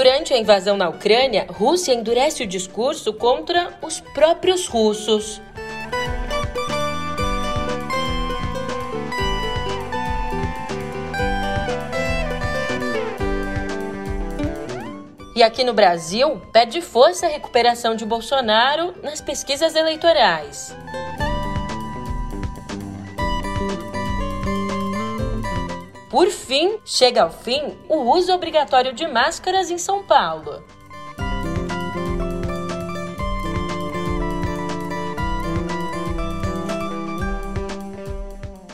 Durante a invasão na Ucrânia, Rússia endurece o discurso contra os próprios russos. E aqui no Brasil, pede força a recuperação de Bolsonaro nas pesquisas eleitorais. Por fim, chega ao fim o uso obrigatório de máscaras em São Paulo.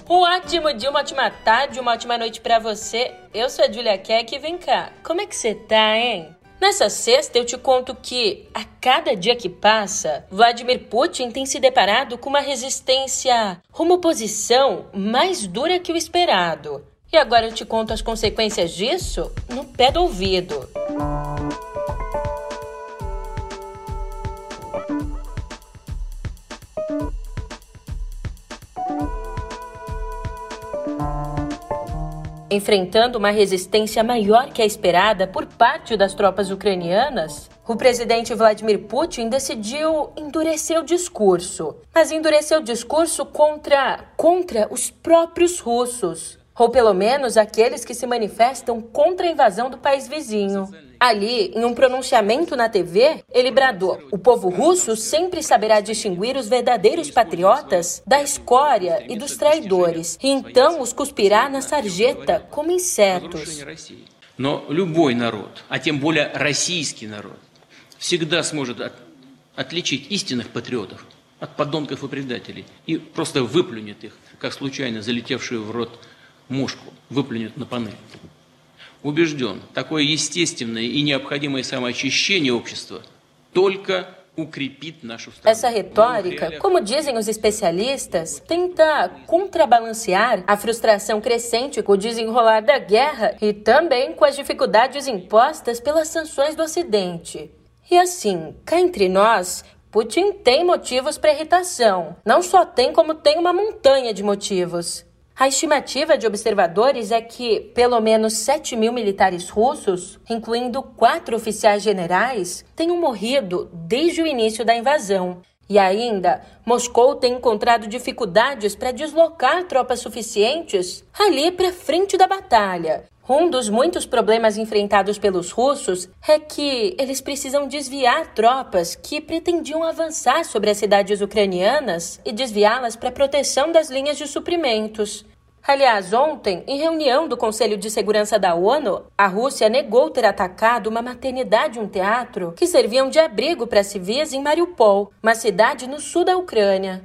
Um ótimo dia, uma ótima tarde, uma ótima noite para você. Eu sou a Julia Keck e vem cá, como é que você tá, hein? Nessa sexta, eu te conto que, a cada dia que passa, Vladimir Putin tem se deparado com uma resistência, uma oposição mais dura que o esperado. E agora eu te conto as consequências disso no pé do ouvido. Enfrentando uma resistência maior que a esperada por parte das tropas ucranianas, o presidente Vladimir Putin decidiu endurecer o discurso, mas endurecer o discurso contra contra os próprios russos, ou pelo menos aqueles que se manifestam contra a invasão do país vizinho. Ali, em um pronunciamento na TV, ele bradou: o povo russo sempre saberá distinguir os verdadeiros patriotas da escória e dos traidores, e então os cuspirá na sarjeta como insetos. Но любой народ, а тем более российский народ, всегда сможет отличить истинных патриотов от подонков и предателей и просто выплюнет их, как случайно залетевшую в рот мушку, выплюнет на панель убежден, такое естественное и необходимое самоочищение общества только Essa retórica, como dizem os especialistas, tenta contrabalancear a frustração crescente com o desenrolar da guerra e também com as dificuldades impostas pelas sanções do Ocidente. E assim, cá entre nós, Putin tem motivos para irritação. Não só tem, como tem uma montanha de motivos. A estimativa de observadores é que pelo menos 7 mil militares russos, incluindo quatro oficiais generais, tenham morrido desde o início da invasão. E ainda, Moscou tem encontrado dificuldades para deslocar tropas suficientes ali para frente da batalha. Um dos muitos problemas enfrentados pelos russos é que eles precisam desviar tropas que pretendiam avançar sobre as cidades ucranianas e desviá-las para proteção das linhas de suprimentos. Aliás, ontem, em reunião do Conselho de Segurança da ONU, a Rússia negou ter atacado uma maternidade e um teatro que serviam de abrigo para civis em Mariupol, uma cidade no sul da Ucrânia.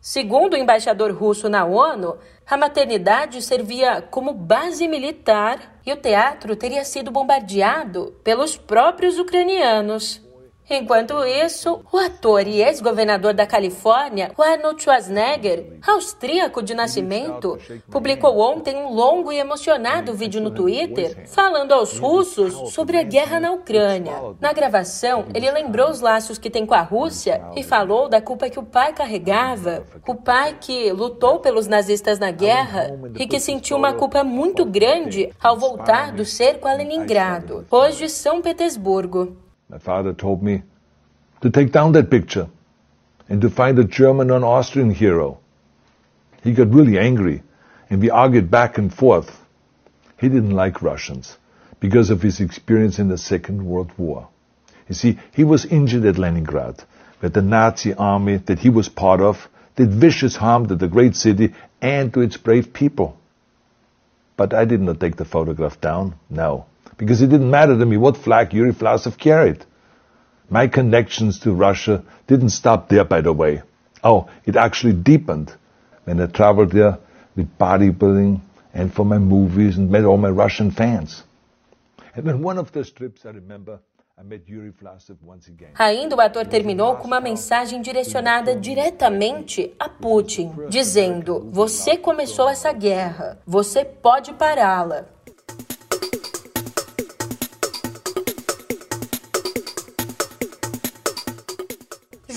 Segundo o embaixador russo na ONU, a maternidade servia como base militar e o teatro teria sido bombardeado pelos próprios ucranianos. Enquanto isso, o ator e ex-governador da Califórnia, Arnold Schwarzenegger, austríaco de nascimento, publicou ontem um longo e emocionado vídeo no Twitter falando aos russos sobre a guerra na Ucrânia. Na gravação, ele lembrou os laços que tem com a Rússia e falou da culpa que o pai carregava, o pai que lutou pelos nazistas na guerra e que sentiu uma culpa muito grande ao voltar do cerco a Leningrado, hoje São Petersburgo. My father told me to take down that picture and to find a German or Austrian hero. He got really angry and we argued back and forth. He didn't like Russians because of his experience in the Second World War. You see, he was injured at Leningrad, where the Nazi army that he was part of did vicious harm to the great city and to its brave people. But I did not take the photograph down, no because it didn't matter to me what flag Yuri Vlasov carried. My connections to Russia didn't stop there, by the way. Oh, it actually deepened when I traveled there with bodybuilding and for my movies and met all my Russian fans. And on one of those trips, I remember Ainda o ator terminou com uma mensagem direcionada diretamente a Putin, dizendo: Você começou essa guerra, você pode pará-la.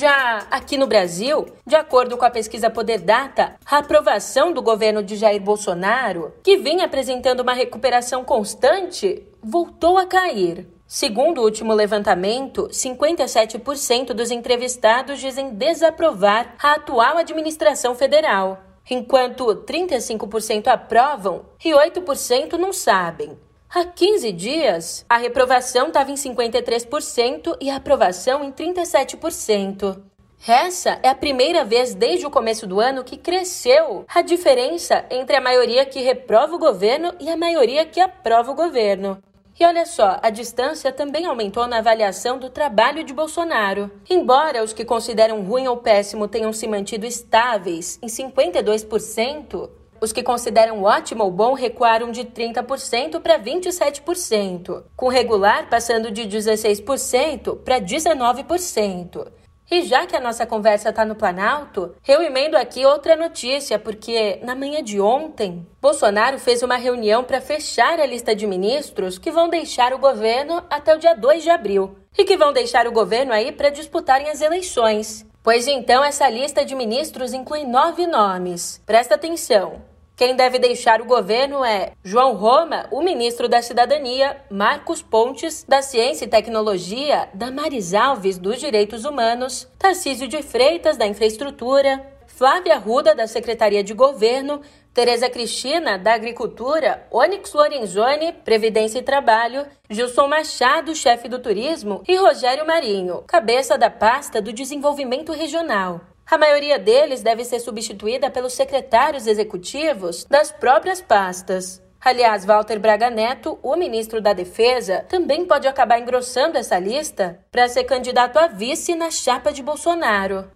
Já aqui no Brasil, de acordo com a pesquisa Poder Data, a aprovação do governo de Jair Bolsonaro, que vinha apresentando uma recuperação constante, voltou a cair. Segundo o último levantamento, 57% dos entrevistados dizem desaprovar a atual administração federal, enquanto 35% aprovam e 8% não sabem. Há 15 dias, a reprovação estava em 53% e a aprovação em 37%. Essa é a primeira vez desde o começo do ano que cresceu a diferença entre a maioria que reprova o governo e a maioria que aprova o governo. E olha só, a distância também aumentou na avaliação do trabalho de Bolsonaro. Embora os que consideram ruim ou péssimo tenham se mantido estáveis em 52%, os que consideram ótimo ou bom recuaram de 30% para 27%, com regular passando de 16% para 19%. E já que a nossa conversa está no Planalto, eu emendo aqui outra notícia, porque na manhã de ontem, Bolsonaro fez uma reunião para fechar a lista de ministros que vão deixar o governo até o dia 2 de abril e que vão deixar o governo aí para disputarem as eleições. Pois então, essa lista de ministros inclui nove nomes. Presta atenção: quem deve deixar o governo é João Roma, o ministro da Cidadania, Marcos Pontes, da Ciência e Tecnologia, Damares Alves, dos Direitos Humanos, Tarcísio de Freitas, da Infraestrutura, Flávia Ruda, da Secretaria de Governo, Tereza Cristina, da Agricultura, Onyx Lorenzoni, Previdência e Trabalho, Gilson Machado, chefe do Turismo, e Rogério Marinho, cabeça da pasta do Desenvolvimento Regional. A maioria deles deve ser substituída pelos secretários executivos das próprias pastas. Aliás, Walter Braga Neto, o ministro da Defesa, também pode acabar engrossando essa lista para ser candidato a vice na chapa de Bolsonaro.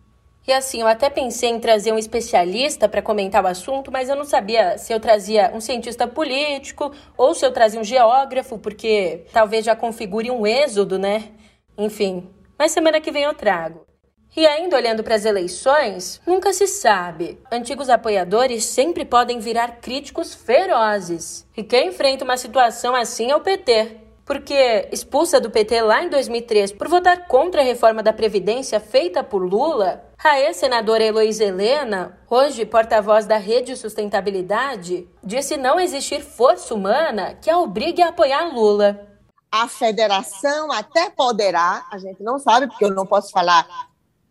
E assim, eu até pensei em trazer um especialista para comentar o assunto, mas eu não sabia se eu trazia um cientista político ou se eu trazia um geógrafo, porque talvez já configure um êxodo, né? Enfim, mas semana que vem eu trago. E ainda olhando para as eleições, nunca se sabe. Antigos apoiadores sempre podem virar críticos ferozes. E quem enfrenta uma situação assim é o PT. Porque, expulsa do PT lá em 2003 por votar contra a reforma da Previdência feita por Lula, a ex-senadora Heloísa Helena, hoje porta-voz da Rede Sustentabilidade, disse não existir força humana que a obrigue a apoiar Lula. A federação até poderá, a gente não sabe, porque eu não posso falar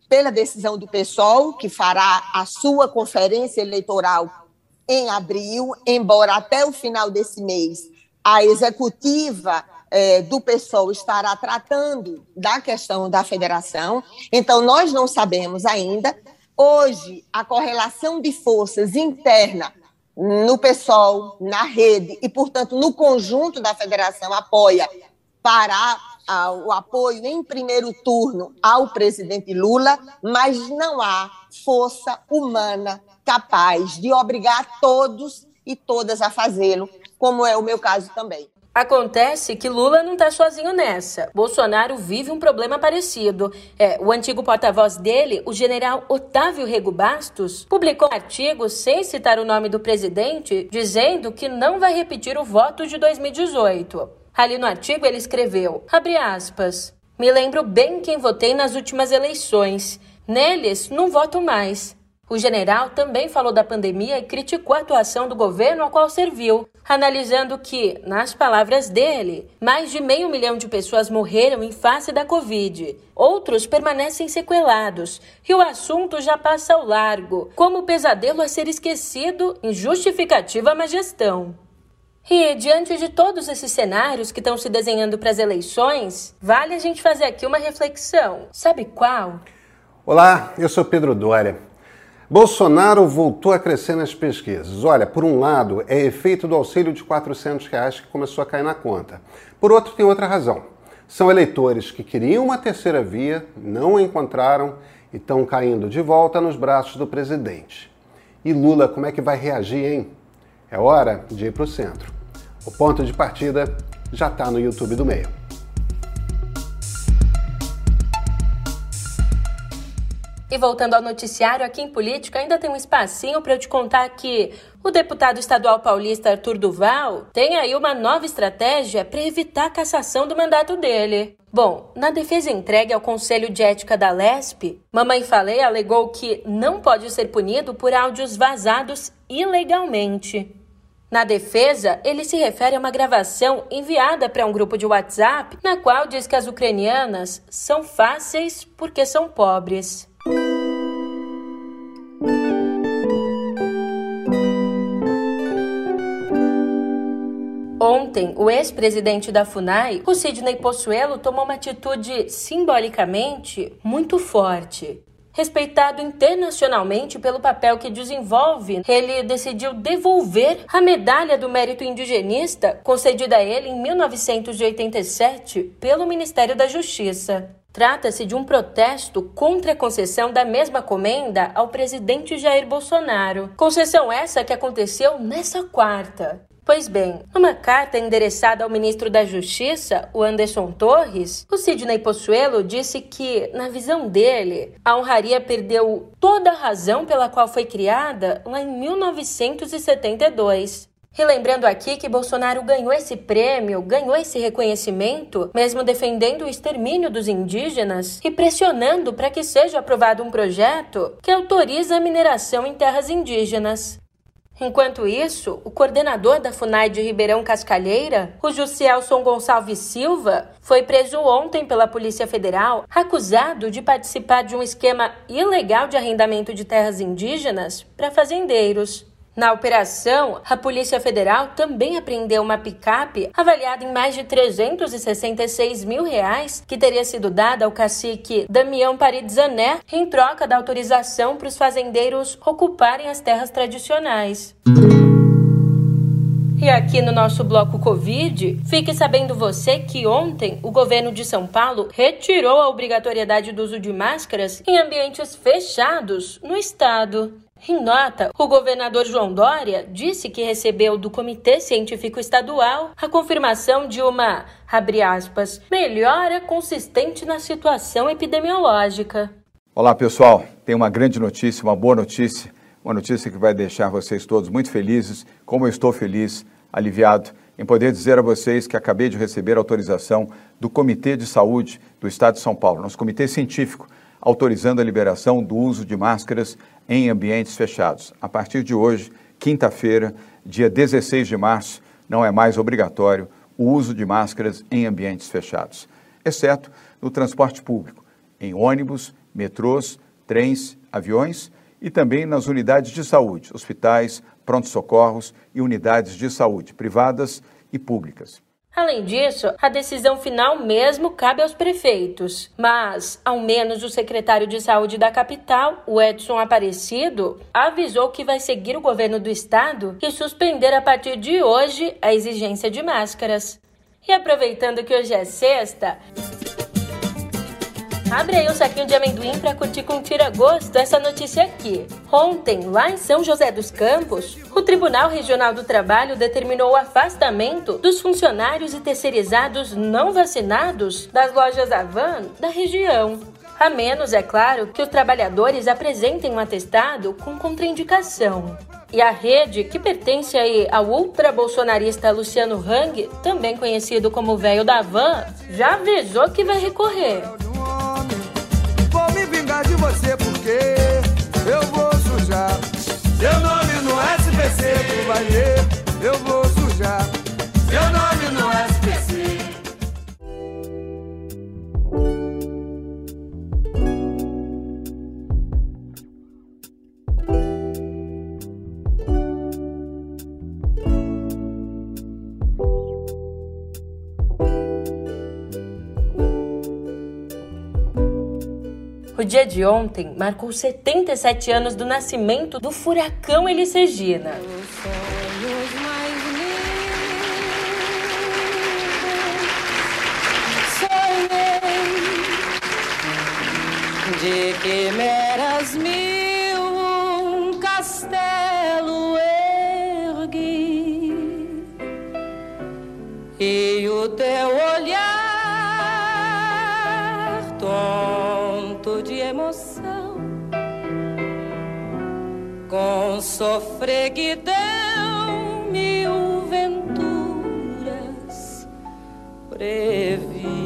pela decisão do PSOL, que fará a sua conferência eleitoral em abril, embora até o final desse mês a executiva é, do PSOL estará tratando da questão da federação. Então, nós não sabemos ainda. Hoje, a correlação de forças interna no PSOL, na rede e, portanto, no conjunto da federação apoia para o apoio em primeiro turno ao presidente Lula, mas não há força humana capaz de obrigar todos e todas a fazê-lo, como é o meu caso também. Acontece que Lula não está sozinho nessa. Bolsonaro vive um problema parecido. É, o antigo porta-voz dele, o general Otávio Rego Bastos, publicou um artigo sem citar o nome do presidente, dizendo que não vai repetir o voto de 2018. Ali no artigo ele escreveu, abre aspas, me lembro bem quem votei nas últimas eleições. Neles, não voto mais. O general também falou da pandemia e criticou a atuação do governo ao qual serviu, analisando que, nas palavras dele, mais de meio milhão de pessoas morreram em face da Covid. Outros permanecem sequelados e o assunto já passa ao largo, como pesadelo a ser esquecido em justificativa má gestão. E, diante de todos esses cenários que estão se desenhando para as eleições, vale a gente fazer aqui uma reflexão. Sabe qual? Olá, eu sou Pedro Dória. Bolsonaro voltou a crescer nas pesquisas. Olha, por um lado, é efeito do auxílio de 400 reais que começou a cair na conta. Por outro, tem outra razão. São eleitores que queriam uma terceira via, não a encontraram e estão caindo de volta nos braços do presidente. E Lula, como é que vai reagir, hein? É hora de ir para o centro. O ponto de partida já está no YouTube do meio. E voltando ao noticiário, aqui em política ainda tem um espacinho para eu te contar que o deputado estadual paulista Arthur Duval tem aí uma nova estratégia para evitar a cassação do mandato dele. Bom, na defesa entregue ao Conselho de Ética da LESP, Mamãe Falei alegou que não pode ser punido por áudios vazados ilegalmente. Na defesa, ele se refere a uma gravação enviada para um grupo de WhatsApp, na qual diz que as ucranianas são fáceis porque são pobres. Ontem, o ex-presidente da FUNAI, o Sidney Possuelo, tomou uma atitude simbolicamente muito forte. Respeitado internacionalmente pelo papel que desenvolve, ele decidiu devolver a medalha do mérito indigenista concedida a ele em 1987 pelo Ministério da Justiça. Trata-se de um protesto contra a concessão da mesma comenda ao presidente Jair Bolsonaro. Concessão essa que aconteceu nessa quarta. Pois bem, numa carta endereçada ao ministro da Justiça, o Anderson Torres, o Sidney Possuelo disse que, na visão dele, a honraria perdeu toda a razão pela qual foi criada lá em 1972. Relembrando aqui que Bolsonaro ganhou esse prêmio, ganhou esse reconhecimento, mesmo defendendo o extermínio dos indígenas e pressionando para que seja aprovado um projeto que autoriza a mineração em terras indígenas. Enquanto isso, o coordenador da FUNAI de Ribeirão Cascalheira, o Jussielson Gonçalves Silva, foi preso ontem pela Polícia Federal, acusado de participar de um esquema ilegal de arrendamento de terras indígenas para fazendeiros. Na operação, a Polícia Federal também apreendeu uma picape avaliada em mais de 366 mil reais, que teria sido dada ao cacique Damião Paridzané em troca da autorização para os fazendeiros ocuparem as terras tradicionais. E aqui no nosso bloco Covid, fique sabendo você que ontem o governo de São Paulo retirou a obrigatoriedade do uso de máscaras em ambientes fechados no estado. Em nota, o governador João Dória disse que recebeu do Comitê Científico Estadual a confirmação de uma, abre aspas, melhora consistente na situação epidemiológica. Olá, pessoal. Tem uma grande notícia, uma boa notícia, uma notícia que vai deixar vocês todos muito felizes, como eu estou feliz, aliviado em poder dizer a vocês que acabei de receber autorização do Comitê de Saúde do Estado de São Paulo, nosso comitê científico, autorizando a liberação do uso de máscaras em ambientes fechados. A partir de hoje, quinta-feira, dia 16 de março, não é mais obrigatório o uso de máscaras em ambientes fechados, exceto no transporte público, em ônibus, metrôs, trens, aviões e também nas unidades de saúde, hospitais, pronto-socorros e unidades de saúde privadas e públicas. Além disso, a decisão final mesmo cabe aos prefeitos, mas, ao menos o secretário de saúde da capital, o Edson Aparecido, avisou que vai seguir o governo do estado e suspender a partir de hoje a exigência de máscaras. E aproveitando que hoje é sexta, Abre aí um saquinho de amendoim para curtir com tira-gosto essa notícia aqui. Ontem, lá em São José dos Campos, o Tribunal Regional do Trabalho determinou o afastamento dos funcionários e terceirizados não vacinados das lojas Avan da região. A menos, é claro, que os trabalhadores apresentem um atestado com contraindicação. E a rede, que pertence aí ao ultra-bolsonarista Luciano Hang, também conhecido como velho da van, já avisou que vai recorrer eu vou sujar. Seu nome no SPC, vai ver, eu vou dia de ontem marcou 77 anos do nascimento do furacão Elis Regina. de quimeras mil sofreguidão mil venturas previ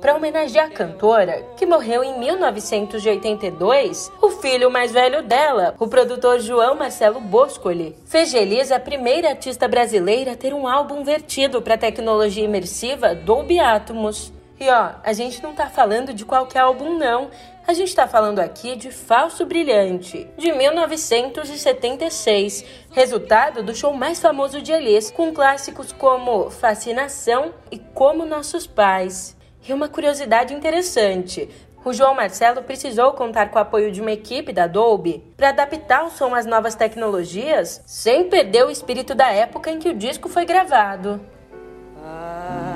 para homenagear a cantora, que morreu em 1982, o filho mais velho dela, o produtor João Marcelo Boscoli, fez Elisa a primeira artista brasileira a ter um álbum vertido para tecnologia imersiva Dolby Atmos. E ó, a gente não tá falando de qualquer álbum não. A gente está falando aqui de Falso Brilhante, de 1976, resultado do show mais famoso de Elis, com clássicos como Fascinação e Como Nossos Pais. E uma curiosidade interessante: o João Marcelo precisou contar com o apoio de uma equipe da Dolby para adaptar o som às novas tecnologias, sem perder o espírito da época em que o disco foi gravado. E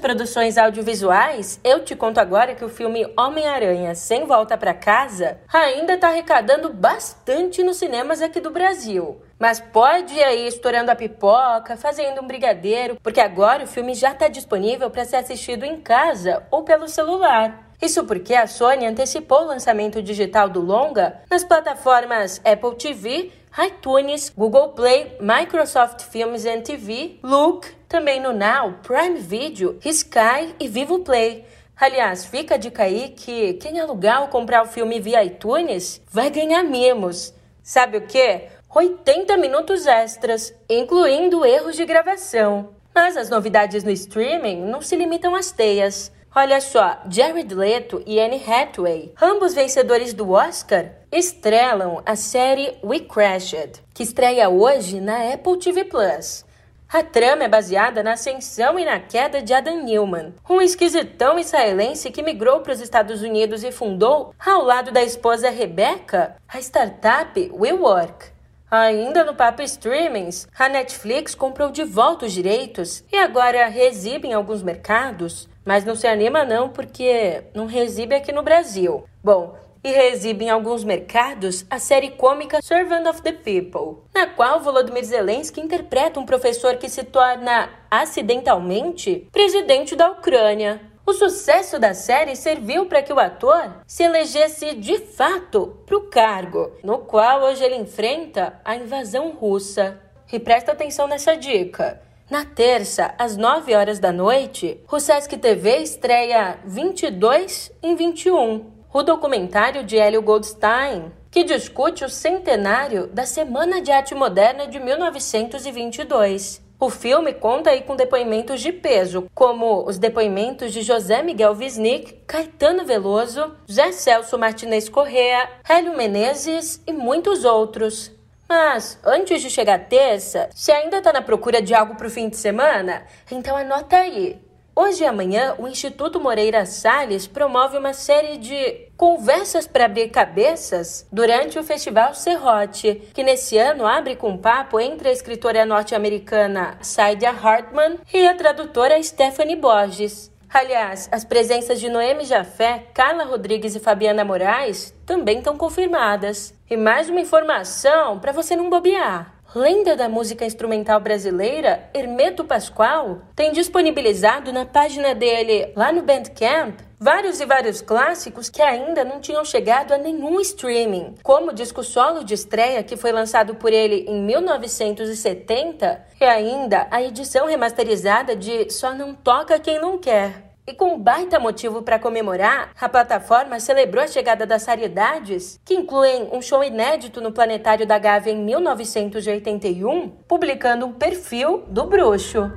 produções audiovisuais, eu te conto agora que o filme Homem-Aranha Sem Volta para Casa ainda está arrecadando bastante nos cinemas aqui do Brasil. Mas pode ir aí estourando a pipoca, fazendo um brigadeiro, porque agora o filme já está disponível para ser assistido em casa ou pelo celular. Isso porque a Sony antecipou o lançamento digital do longa nas plataformas Apple TV, iTunes, Google Play, Microsoft Films and TV, Look também no Now, Prime Video, Sky e Vivo Play. Aliás, fica a dica aí que quem alugar ou comprar o filme via iTunes vai ganhar mimos. Sabe o que? 80 minutos extras, incluindo erros de gravação. Mas as novidades no streaming não se limitam às teias. Olha só, Jared Leto e Anne Hathaway, ambos vencedores do Oscar, estrelam a série We Crashed, que estreia hoje na Apple TV Plus. A trama é baseada na ascensão e na queda de Adam Newman, um esquisitão israelense que migrou para os Estados Unidos e fundou, ao lado da esposa Rebecca, a startup WeWork. Ainda no papo streamings, a Netflix comprou de volta os direitos e agora reexibe em alguns mercados, mas não se anima não porque não reexibe aqui no Brasil. Bom, e reexibe em alguns mercados a série cômica Servant of the People, na qual Volodymyr Zelensky interpreta um professor que se torna acidentalmente presidente da Ucrânia. O sucesso da série serviu para que o ator se elegesse de fato para o cargo, no qual hoje ele enfrenta a invasão russa. E presta atenção nessa dica. Na terça, às 9 horas da noite, o Sesc TV estreia 22 em 21 o documentário de Hélio Goldstein, que discute o centenário da Semana de Arte Moderna de 1922. O filme conta aí com depoimentos de peso, como os depoimentos de José Miguel Wisnik, Caetano Veloso, José Celso Martinez Correa, Hélio Menezes e muitos outros. Mas, antes de chegar terça, se ainda está na procura de algo para o fim de semana, então anota aí. Hoje e amanhã, o Instituto Moreira Salles promove uma série de conversas para abrir cabeças durante o Festival Serrote, que nesse ano abre com um papo entre a escritora norte-americana Saidia Hartman e a tradutora Stephanie Borges. Aliás, as presenças de Noemi Jafé, Carla Rodrigues e Fabiana Moraes também estão confirmadas. E mais uma informação para você não bobear. Lenda da música instrumental brasileira, Hermeto Pascoal, tem disponibilizado na página dele, lá no Bandcamp, vários e vários clássicos que ainda não tinham chegado a nenhum streaming, como o disco solo de estreia que foi lançado por ele em 1970 e ainda a edição remasterizada de Só Não Toca Quem Não Quer. E com um baita motivo para comemorar, a plataforma celebrou a chegada das raridades, que incluem um show inédito no Planetário da Gávea em 1981, publicando um perfil do bruxo.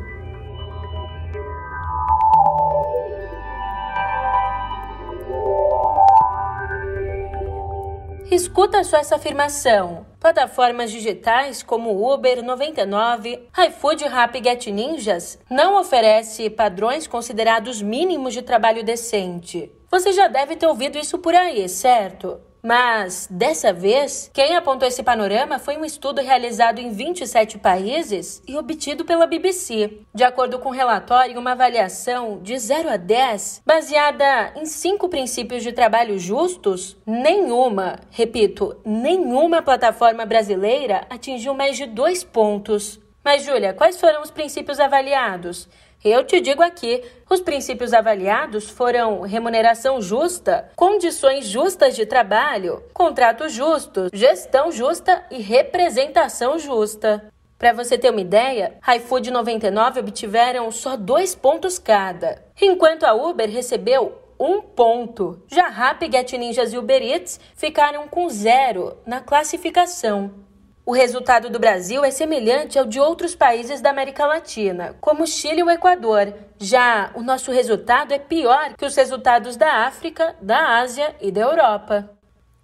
Escuta só essa afirmação. Plataformas digitais como Uber 99, iFood Rap Get Ninjas não oferece padrões considerados mínimos de trabalho decente. Você já deve ter ouvido isso por aí, certo? Mas, dessa vez, quem apontou esse panorama foi um estudo realizado em 27 países e obtido pela BBC. De acordo com o relatório, uma avaliação de 0 a 10, baseada em cinco princípios de trabalho justos, nenhuma, repito, nenhuma plataforma brasileira atingiu mais de dois pontos. Mas, Júlia, quais foram os princípios avaliados? Eu te digo aqui, os princípios avaliados foram remuneração justa, condições justas de trabalho, contrato justo, gestão justa e representação justa. Para você ter uma ideia, iFood 99 obtiveram só dois pontos cada, enquanto a Uber recebeu um ponto. Já Rappi, Get Ninjas e Uber Eats ficaram com zero na classificação. O resultado do Brasil é semelhante ao de outros países da América Latina, como Chile e o Equador. Já o nosso resultado é pior que os resultados da África, da Ásia e da Europa.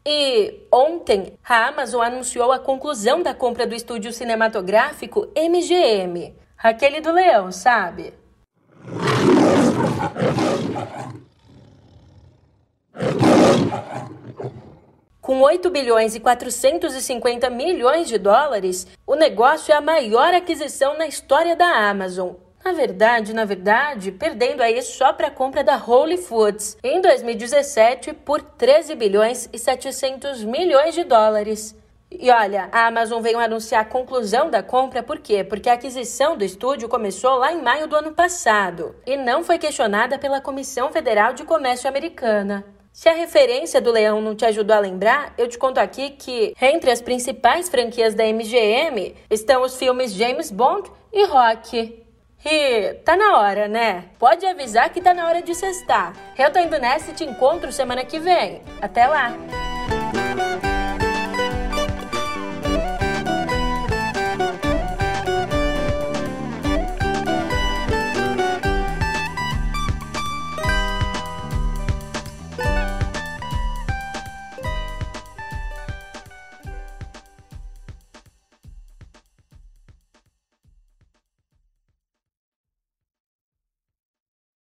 E ontem, a Amazon anunciou a conclusão da compra do estúdio cinematográfico MGM, aquele do leão, sabe? Com 8 bilhões e 450 milhões de dólares, o negócio é a maior aquisição na história da Amazon. Na verdade, na verdade, perdendo aí só para a compra da Whole Foods em 2017 por 13 bilhões e 700 milhões de dólares. E olha, a Amazon veio anunciar a conclusão da compra por quê? Porque a aquisição do estúdio começou lá em maio do ano passado e não foi questionada pela Comissão Federal de Comércio Americana. Se a referência do leão não te ajudou a lembrar, eu te conto aqui que entre as principais franquias da MGM estão os filmes James Bond e Rock. E tá na hora, né? Pode avisar que tá na hora de cestar. Eu tô indo nessa e te encontro semana que vem. Até lá!